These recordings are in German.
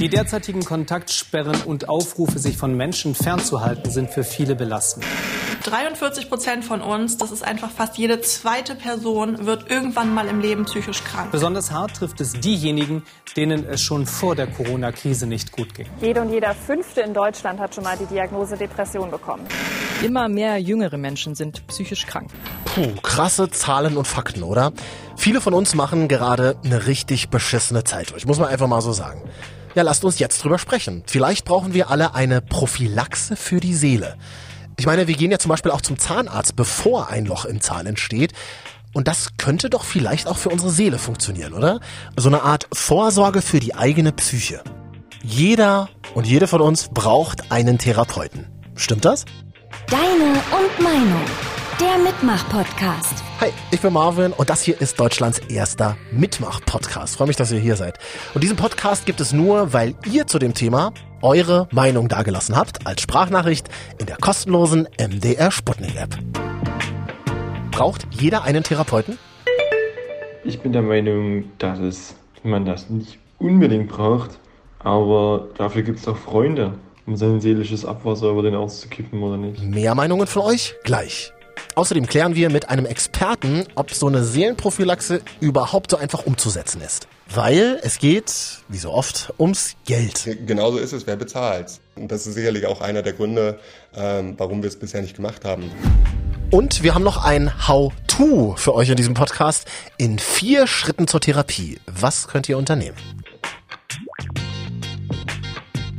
Die derzeitigen Kontaktsperren und Aufrufe, sich von Menschen fernzuhalten, sind für viele belastend. 43 Prozent von uns, das ist einfach fast jede zweite Person, wird irgendwann mal im Leben psychisch krank. Besonders hart trifft es diejenigen, denen es schon vor der Corona-Krise nicht gut ging. Jede und jeder Fünfte in Deutschland hat schon mal die Diagnose Depression bekommen. Immer mehr jüngere Menschen sind psychisch krank. Puh, krasse Zahlen und Fakten, oder? Viele von uns machen gerade eine richtig beschissene Zeit durch, muss man einfach mal so sagen. Ja, lasst uns jetzt drüber sprechen. Vielleicht brauchen wir alle eine Prophylaxe für die Seele. Ich meine, wir gehen ja zum Beispiel auch zum Zahnarzt, bevor ein Loch im Zahn entsteht. Und das könnte doch vielleicht auch für unsere Seele funktionieren, oder? So eine Art Vorsorge für die eigene Psyche. Jeder und jede von uns braucht einen Therapeuten. Stimmt das? Deine und Meinung. Der Mitmach-Podcast. Hi, ich bin Marvin und das hier ist Deutschlands erster Mitmach-Podcast. Freue mich, dass ihr hier seid. Und diesen Podcast gibt es nur, weil ihr zu dem Thema eure Meinung dagelassen habt als Sprachnachricht in der kostenlosen MDR Sputnik App. Braucht jeder einen Therapeuten? Ich bin der Meinung, dass es, man das nicht unbedingt braucht, aber dafür gibt es doch Freunde, um sein seelisches Abwasser über den auszukippen oder nicht. Mehr Meinungen von euch? Gleich. Außerdem klären wir mit einem Experten, ob so eine Seelenprophylaxe überhaupt so einfach umzusetzen ist. Weil es geht, wie so oft, ums Geld. Genauso ist es, wer bezahlt. Und das ist sicherlich auch einer der Gründe, ähm, warum wir es bisher nicht gemacht haben. Und wir haben noch ein How-To für euch in diesem Podcast in vier Schritten zur Therapie. Was könnt ihr unternehmen?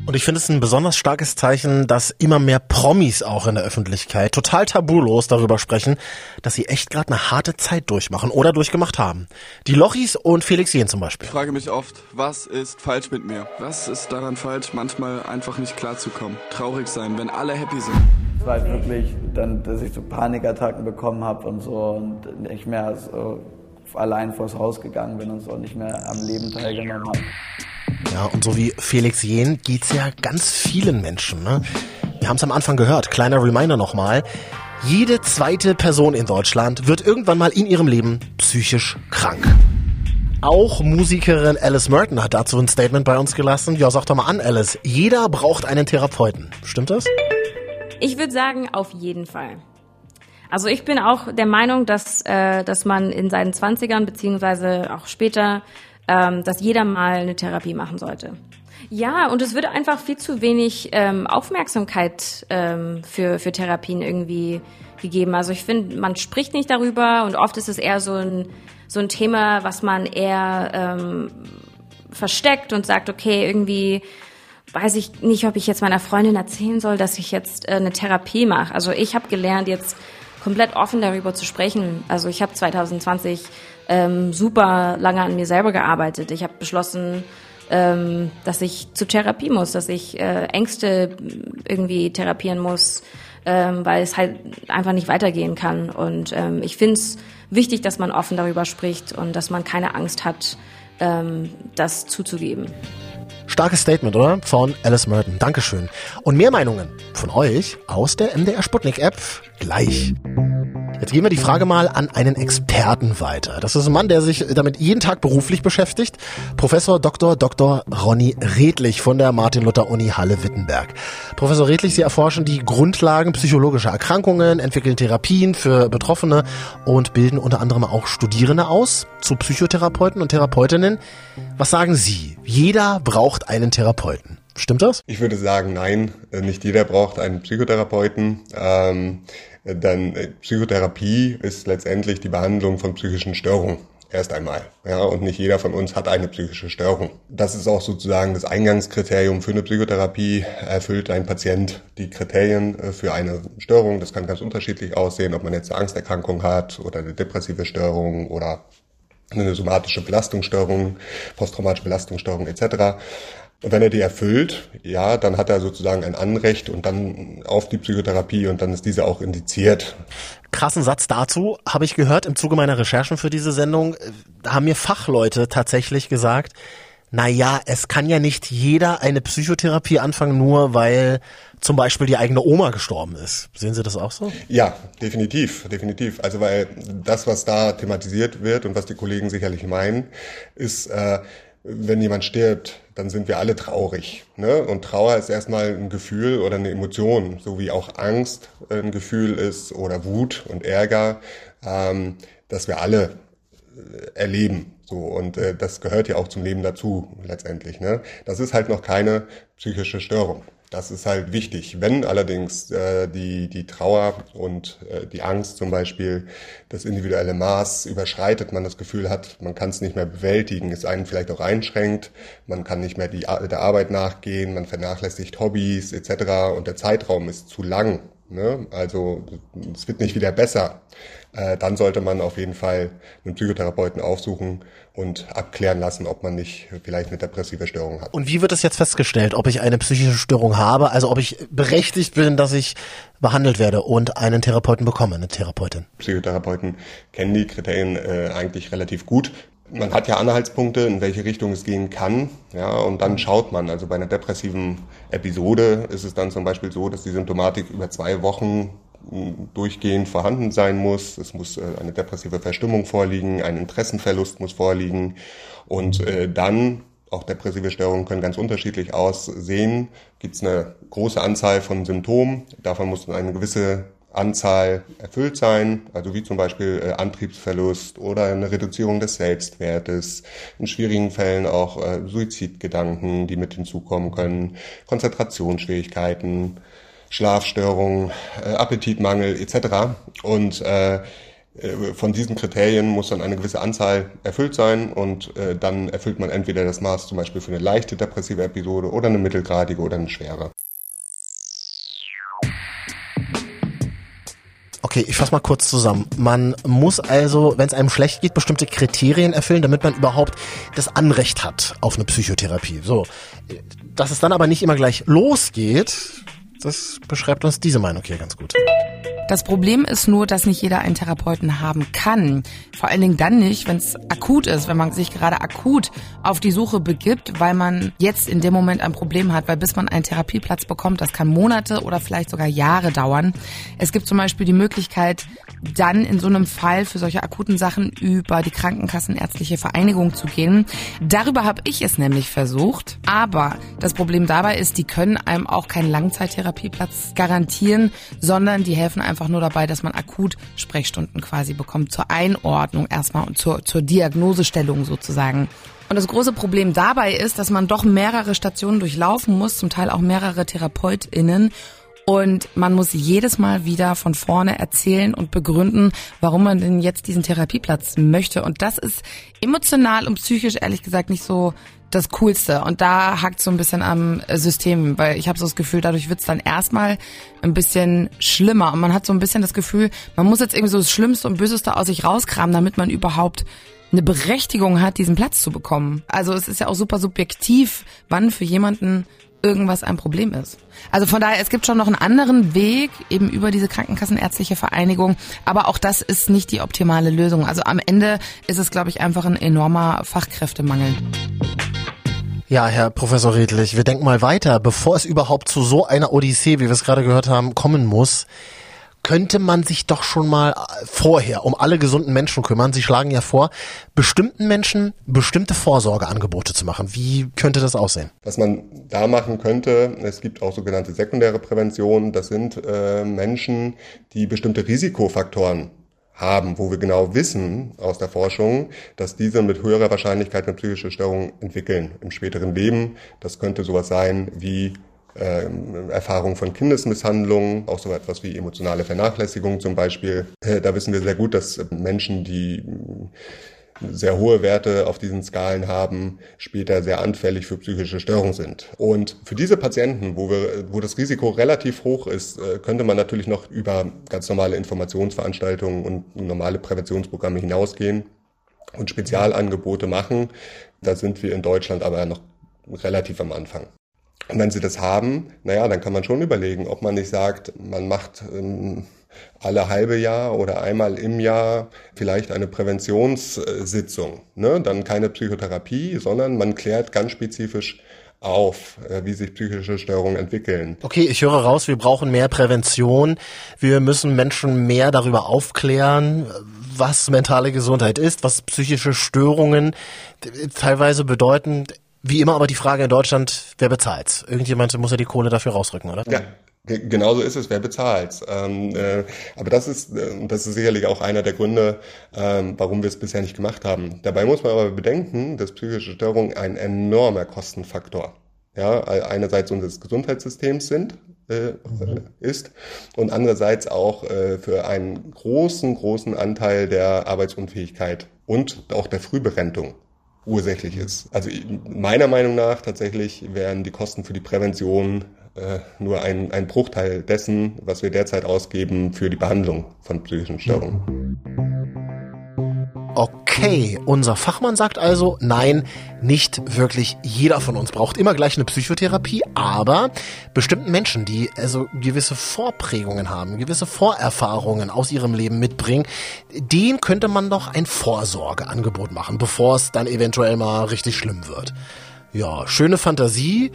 Und ich finde es ein besonders starkes Zeichen, dass immer mehr Promis auch in der Öffentlichkeit total tabulos darüber sprechen, dass sie echt gerade eine harte Zeit durchmachen oder durchgemacht haben. Die Lochis und Felix Jen zum Beispiel. Ich frage mich oft, was ist falsch mit mir? Was ist daran falsch, manchmal einfach nicht klarzukommen? Traurig sein, wenn alle happy sind. Es war halt wirklich dann, dass ich so Panikattacken bekommen habe und so und nicht mehr so allein vors Haus gegangen bin und so nicht mehr am Leben teilgenommen habe. Ja, und so wie Felix Jen geht's ja ganz vielen Menschen. Ne? Wir haben es am Anfang gehört. Kleiner Reminder nochmal. Jede zweite Person in Deutschland wird irgendwann mal in ihrem Leben psychisch krank. Auch Musikerin Alice Merton hat dazu ein Statement bei uns gelassen. Ja, sag doch mal an, Alice. Jeder braucht einen Therapeuten. Stimmt das? Ich würde sagen, auf jeden Fall. Also ich bin auch der Meinung, dass, äh, dass man in seinen Zwanzigern beziehungsweise auch später ähm, dass jeder mal eine Therapie machen sollte. Ja, und es wird einfach viel zu wenig ähm, Aufmerksamkeit ähm, für, für Therapien irgendwie gegeben. Also ich finde, man spricht nicht darüber und oft ist es eher so ein, so ein Thema, was man eher ähm, versteckt und sagt, okay, irgendwie weiß ich nicht, ob ich jetzt meiner Freundin erzählen soll, dass ich jetzt äh, eine Therapie mache. Also ich habe gelernt, jetzt komplett offen darüber zu sprechen. Also ich habe 2020 ähm, super lange an mir selber gearbeitet. Ich habe beschlossen, ähm, dass ich zur Therapie muss, dass ich äh, Ängste irgendwie therapieren muss, ähm, weil es halt einfach nicht weitergehen kann. Und ähm, ich finde es wichtig, dass man offen darüber spricht und dass man keine Angst hat, ähm, das zuzugeben. Starkes Statement, oder? Von Alice Merton. Dankeschön. Und mehr Meinungen von euch aus der MDR Sputnik App gleich. Jetzt geben wir die Frage mal an einen Experten weiter. Das ist ein Mann, der sich damit jeden Tag beruflich beschäftigt. Professor Dr. Dr. Ronny Redlich von der Martin-Luther-Uni Halle-Wittenberg. Professor Redlich, Sie erforschen die Grundlagen psychologischer Erkrankungen, entwickeln Therapien für Betroffene und bilden unter anderem auch Studierende aus zu Psychotherapeuten und Therapeutinnen. Was sagen Sie? Jeder braucht einen Therapeuten. Stimmt das? Ich würde sagen, nein, nicht jeder braucht einen Psychotherapeuten. Ähm, denn äh, Psychotherapie ist letztendlich die Behandlung von psychischen Störungen. Erst einmal. Ja, und nicht jeder von uns hat eine psychische Störung. Das ist auch sozusagen das Eingangskriterium für eine Psychotherapie. Erfüllt ein Patient die Kriterien äh, für eine Störung. Das kann ganz unterschiedlich aussehen, ob man jetzt eine Angsterkrankung hat oder eine depressive Störung oder eine somatische Belastungsstörung, posttraumatische Belastungsstörung etc. Und wenn er die erfüllt, ja, dann hat er sozusagen ein Anrecht und dann auf die Psychotherapie und dann ist diese auch indiziert. Krassen Satz dazu habe ich gehört im Zuge meiner Recherchen für diese Sendung. Haben mir Fachleute tatsächlich gesagt, na ja, es kann ja nicht jeder eine Psychotherapie anfangen, nur weil zum Beispiel die eigene Oma gestorben ist. Sehen Sie das auch so? Ja, definitiv, definitiv. Also weil das, was da thematisiert wird und was die Kollegen sicherlich meinen, ist, äh, wenn jemand stirbt, dann sind wir alle traurig. Ne? Und Trauer ist erstmal ein Gefühl oder eine Emotion, so wie auch Angst ein Gefühl ist oder Wut und Ärger, ähm, dass wir alle äh, erleben. So und äh, das gehört ja auch zum Leben dazu letztendlich. Ne? Das ist halt noch keine psychische Störung. Das ist halt wichtig. Wenn allerdings äh, die, die Trauer und äh, die Angst zum Beispiel das individuelle Maß überschreitet, man das Gefühl hat, man kann es nicht mehr bewältigen, es einen vielleicht auch einschränkt, man kann nicht mehr die, der Arbeit nachgehen, man vernachlässigt Hobbys etc. und der Zeitraum ist zu lang. Ne? Also es wird nicht wieder besser äh, dann sollte man auf jeden Fall einen Psychotherapeuten aufsuchen und abklären lassen, ob man nicht vielleicht eine depressive Störung hat. Und wie wird es jetzt festgestellt, ob ich eine psychische Störung habe, also ob ich berechtigt bin, dass ich behandelt werde und einen Therapeuten bekomme, eine Therapeutin? Psychotherapeuten kennen die Kriterien äh, eigentlich relativ gut man hat ja Anhaltspunkte, in welche Richtung es gehen kann, ja, und dann schaut man. Also bei einer depressiven Episode ist es dann zum Beispiel so, dass die Symptomatik über zwei Wochen durchgehend vorhanden sein muss. Es muss äh, eine depressive Verstimmung vorliegen, ein Interessenverlust muss vorliegen. Und äh, dann auch depressive Störungen können ganz unterschiedlich aussehen. Gibt es eine große Anzahl von Symptomen, davon muss eine gewisse Anzahl erfüllt sein, also wie zum Beispiel äh, Antriebsverlust oder eine Reduzierung des Selbstwertes, in schwierigen Fällen auch äh, Suizidgedanken, die mit hinzukommen können, Konzentrationsschwierigkeiten, Schlafstörungen, äh, Appetitmangel etc. Und äh, äh, von diesen Kriterien muss dann eine gewisse Anzahl erfüllt sein und äh, dann erfüllt man entweder das Maß zum Beispiel für eine leichte depressive Episode oder eine mittelgradige oder eine schwere. Okay, ich fasse mal kurz zusammen. Man muss also, wenn es einem schlecht geht, bestimmte Kriterien erfüllen, damit man überhaupt das Anrecht hat auf eine Psychotherapie. So, dass es dann aber nicht immer gleich losgeht, das beschreibt uns diese Meinung hier ganz gut. Das Problem ist nur, dass nicht jeder einen Therapeuten haben kann. Vor allen Dingen dann nicht, wenn es akut ist, wenn man sich gerade akut auf die Suche begibt, weil man jetzt in dem Moment ein Problem hat, weil bis man einen Therapieplatz bekommt, das kann Monate oder vielleicht sogar Jahre dauern. Es gibt zum Beispiel die Möglichkeit, dann in so einem Fall für solche akuten Sachen über die Krankenkassenärztliche Vereinigung zu gehen. Darüber habe ich es nämlich versucht. Aber das Problem dabei ist, die können einem auch keinen Langzeittherapieplatz garantieren, sondern die helfen einfach nur dabei, dass man akut Sprechstunden quasi bekommt zur Einordnung erstmal und zur, zur Diagnosestellung sozusagen. Und das große Problem dabei ist, dass man doch mehrere Stationen durchlaufen muss, zum Teil auch mehrere TherapeutInnen und man muss jedes Mal wieder von vorne erzählen und begründen, warum man denn jetzt diesen Therapieplatz möchte. Und das ist emotional und psychisch ehrlich gesagt nicht so das Coolste. Und da hakt so ein bisschen am System, weil ich habe so das Gefühl, dadurch wird's dann erstmal ein bisschen schlimmer. Und man hat so ein bisschen das Gefühl, man muss jetzt irgendwie so das Schlimmste und Böseste aus sich rauskramen, damit man überhaupt eine Berechtigung hat, diesen Platz zu bekommen. Also es ist ja auch super subjektiv, wann für jemanden irgendwas ein Problem ist. Also von daher, es gibt schon noch einen anderen Weg, eben über diese Krankenkassenärztliche Vereinigung, aber auch das ist nicht die optimale Lösung. Also am Ende ist es, glaube ich, einfach ein enormer Fachkräftemangel. Ja, Herr Professor Redlich, wir denken mal weiter, bevor es überhaupt zu so einer Odyssee, wie wir es gerade gehört haben, kommen muss könnte man sich doch schon mal äh, vorher um alle gesunden Menschen kümmern. Sie schlagen ja vor, bestimmten Menschen bestimmte Vorsorgeangebote zu machen. Wie könnte das aussehen? Was man da machen könnte, es gibt auch sogenannte sekundäre Prävention. Das sind äh, Menschen, die bestimmte Risikofaktoren haben, wo wir genau wissen aus der Forschung, dass diese mit höherer Wahrscheinlichkeit eine psychische Störung entwickeln im späteren Leben. Das könnte sowas sein wie äh, Erfahrung von Kindesmisshandlungen, auch so etwas wie emotionale Vernachlässigung zum Beispiel. Äh, da wissen wir sehr gut, dass Menschen, die sehr hohe Werte auf diesen Skalen haben, später sehr anfällig für psychische Störungen sind. Und für diese Patienten, wo, wir, wo das Risiko relativ hoch ist, äh, könnte man natürlich noch über ganz normale Informationsveranstaltungen und normale Präventionsprogramme hinausgehen und Spezialangebote machen. Da sind wir in Deutschland aber noch relativ am Anfang. Und wenn sie das haben, naja, dann kann man schon überlegen, ob man nicht sagt, man macht ähm, alle halbe Jahr oder einmal im Jahr vielleicht eine Präventionssitzung. Ne? Dann keine Psychotherapie, sondern man klärt ganz spezifisch auf, äh, wie sich psychische Störungen entwickeln. Okay, ich höre raus, wir brauchen mehr Prävention. Wir müssen Menschen mehr darüber aufklären, was mentale Gesundheit ist, was psychische Störungen teilweise bedeuten. Wie immer aber die Frage in Deutschland, wer bezahlt? Irgendjemand muss ja die Kohle dafür rausrücken, oder? Ja, Genauso ist es, wer bezahlt. Ähm, äh, aber das ist, äh, das ist sicherlich auch einer der Gründe, ähm, warum wir es bisher nicht gemacht haben. Dabei muss man aber bedenken, dass psychische Störungen ein enormer Kostenfaktor ja, einerseits unseres Gesundheitssystems sind, äh, mhm. ist und andererseits auch äh, für einen großen, großen Anteil der Arbeitsunfähigkeit und auch der Frühberentung ursächlich ist. Also meiner Meinung nach tatsächlich wären die Kosten für die Prävention äh, nur ein, ein Bruchteil dessen, was wir derzeit ausgeben für die Behandlung von psychischen Störungen. Okay, unser Fachmann sagt also, nein, nicht wirklich jeder von uns braucht immer gleich eine Psychotherapie, aber bestimmten Menschen, die also gewisse Vorprägungen haben, gewisse Vorerfahrungen aus ihrem Leben mitbringen, denen könnte man doch ein Vorsorgeangebot machen, bevor es dann eventuell mal richtig schlimm wird. Ja, schöne Fantasie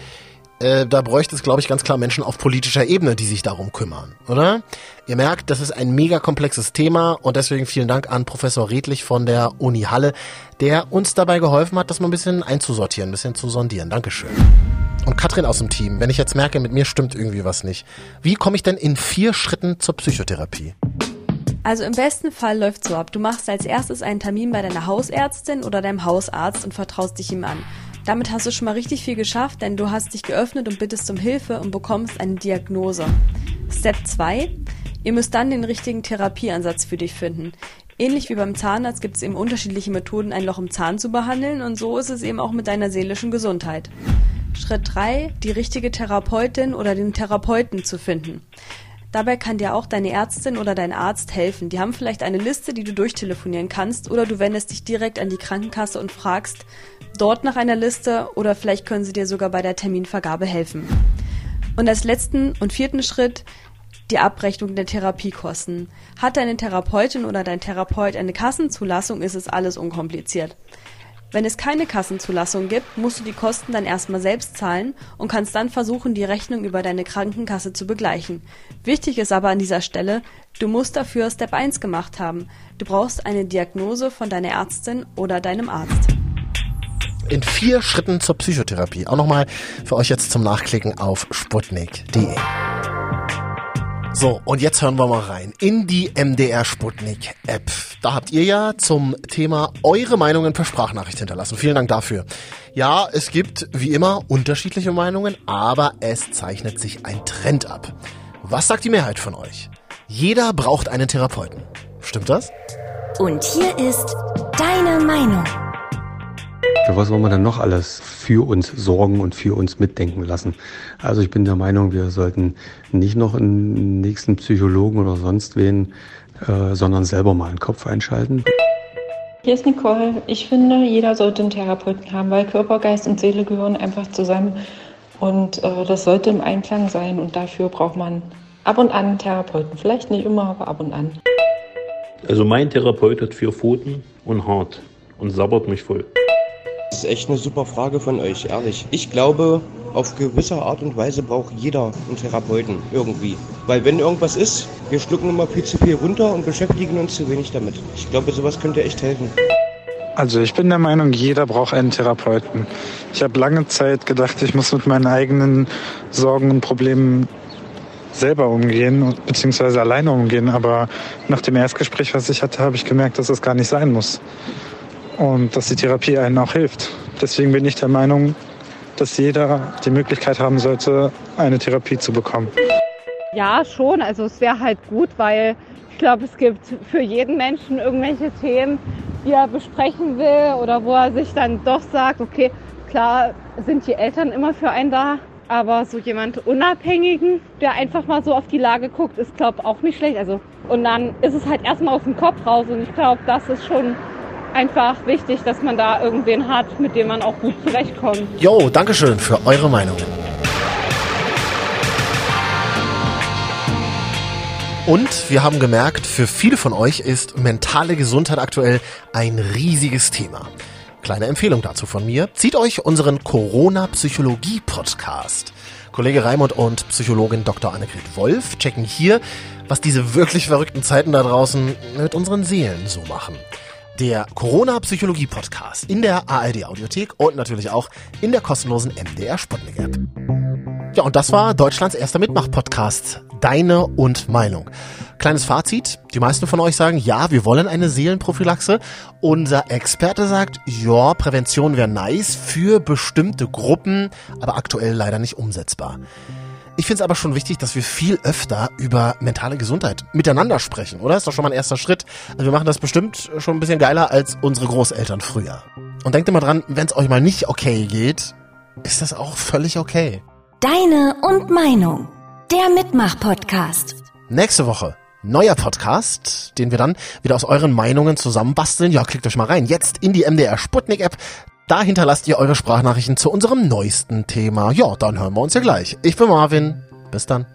äh, da bräuchte es, glaube ich, ganz klar Menschen auf politischer Ebene, die sich darum kümmern, oder? Ihr merkt, das ist ein mega komplexes Thema und deswegen vielen Dank an Professor Redlich von der Uni Halle, der uns dabei geholfen hat, das mal ein bisschen einzusortieren, ein bisschen zu sondieren. Dankeschön. Und Katrin aus dem Team, wenn ich jetzt merke, mit mir stimmt irgendwie was nicht. Wie komme ich denn in vier Schritten zur Psychotherapie? Also im besten Fall läuft so ab. Du machst als erstes einen Termin bei deiner Hausärztin oder deinem Hausarzt und vertraust dich ihm an. Damit hast du schon mal richtig viel geschafft, denn du hast dich geöffnet und bittest um Hilfe und bekommst eine Diagnose. Step 2. Ihr müsst dann den richtigen Therapieansatz für dich finden. Ähnlich wie beim Zahnarzt gibt es eben unterschiedliche Methoden, ein Loch im Zahn zu behandeln und so ist es eben auch mit deiner seelischen Gesundheit. Schritt 3. Die richtige Therapeutin oder den Therapeuten zu finden. Dabei kann dir auch deine Ärztin oder dein Arzt helfen. Die haben vielleicht eine Liste, die du durchtelefonieren kannst oder du wendest dich direkt an die Krankenkasse und fragst dort nach einer Liste oder vielleicht können sie dir sogar bei der Terminvergabe helfen. Und als letzten und vierten Schritt die Abrechnung der Therapiekosten. Hat deine Therapeutin oder dein Therapeut eine Kassenzulassung, ist es alles unkompliziert. Wenn es keine Kassenzulassung gibt, musst du die Kosten dann erstmal selbst zahlen und kannst dann versuchen, die Rechnung über deine Krankenkasse zu begleichen. Wichtig ist aber an dieser Stelle, du musst dafür Step 1 gemacht haben. Du brauchst eine Diagnose von deiner Ärztin oder deinem Arzt. In vier Schritten zur Psychotherapie. Auch nochmal für euch jetzt zum Nachklicken auf sputnik.de. So, und jetzt hören wir mal rein in die MDR Sputnik App. Da habt ihr ja zum Thema eure Meinungen per Sprachnachricht hinterlassen. Vielen Dank dafür. Ja, es gibt wie immer unterschiedliche Meinungen, aber es zeichnet sich ein Trend ab. Was sagt die Mehrheit von euch? Jeder braucht einen Therapeuten. Stimmt das? Und hier ist deine Meinung. Für was wollen wir denn noch alles für uns sorgen und für uns mitdenken lassen? Also ich bin der Meinung, wir sollten nicht noch einen nächsten Psychologen oder sonst wen, äh, sondern selber mal einen Kopf einschalten. Hier ist Nicole. Ich finde, jeder sollte einen Therapeuten haben, weil Körper, Geist und Seele gehören einfach zusammen. Und äh, das sollte im Einklang sein. Und dafür braucht man ab und an einen Therapeuten. Vielleicht nicht immer, aber ab und an. Also mein Therapeut hat vier Pfoten und hart und sabbert mich voll. Ist echt eine super Frage von euch, ehrlich. Ich glaube, auf gewisse Art und Weise braucht jeder einen Therapeuten irgendwie. Weil wenn irgendwas ist, wir schlucken immer viel zu viel runter und beschäftigen uns zu wenig damit. Ich glaube, sowas könnte echt helfen. Also ich bin der Meinung, jeder braucht einen Therapeuten. Ich habe lange Zeit gedacht, ich muss mit meinen eigenen Sorgen und Problemen selber umgehen, beziehungsweise alleine umgehen. Aber nach dem Erstgespräch, was ich hatte, habe ich gemerkt, dass das gar nicht sein muss und dass die Therapie einen auch hilft. Deswegen bin ich der Meinung, dass jeder die Möglichkeit haben sollte, eine Therapie zu bekommen. Ja, schon. Also es wäre halt gut, weil ich glaube, es gibt für jeden Menschen irgendwelche Themen, die er besprechen will oder wo er sich dann doch sagt, okay, klar sind die Eltern immer für einen da, aber so jemand Unabhängigen, der einfach mal so auf die Lage guckt, ist, glaube ich, auch nicht schlecht. Also, und dann ist es halt erstmal aus dem Kopf raus und ich glaube, das ist schon einfach wichtig, dass man da irgendwen hat, mit dem man auch gut zurechtkommt. Jo, Dankeschön für eure Meinungen. Und wir haben gemerkt, für viele von euch ist mentale Gesundheit aktuell ein riesiges Thema. Kleine Empfehlung dazu von mir. Zieht euch unseren Corona-Psychologie-Podcast. Kollege Raimund und Psychologin Dr. Annegret Wolf checken hier, was diese wirklich verrückten Zeiten da draußen mit unseren Seelen so machen. Der Corona-Psychologie-Podcast in der ARD-Audiothek und natürlich auch in der kostenlosen MDR Sputnik-App. Ja, und das war Deutschlands erster Mitmach-Podcast. Deine und Meinung. Kleines Fazit. Die meisten von euch sagen, ja, wir wollen eine Seelenprophylaxe. Unser Experte sagt, ja, Prävention wäre nice für bestimmte Gruppen, aber aktuell leider nicht umsetzbar. Ich finde es aber schon wichtig, dass wir viel öfter über mentale Gesundheit miteinander sprechen, oder? Ist doch schon mal ein erster Schritt. Also wir machen das bestimmt schon ein bisschen geiler als unsere Großeltern früher. Und denkt immer dran, wenn es euch mal nicht okay geht, ist das auch völlig okay. Deine und Meinung. Der Mitmach-Podcast. Nächste Woche neuer Podcast, den wir dann wieder aus euren Meinungen zusammenbasteln. Ja, klickt euch mal rein. Jetzt in die MDR Sputnik App. Da hinterlasst ihr eure Sprachnachrichten zu unserem neuesten Thema. Ja, dann hören wir uns ja gleich. Ich bin Marvin. Bis dann.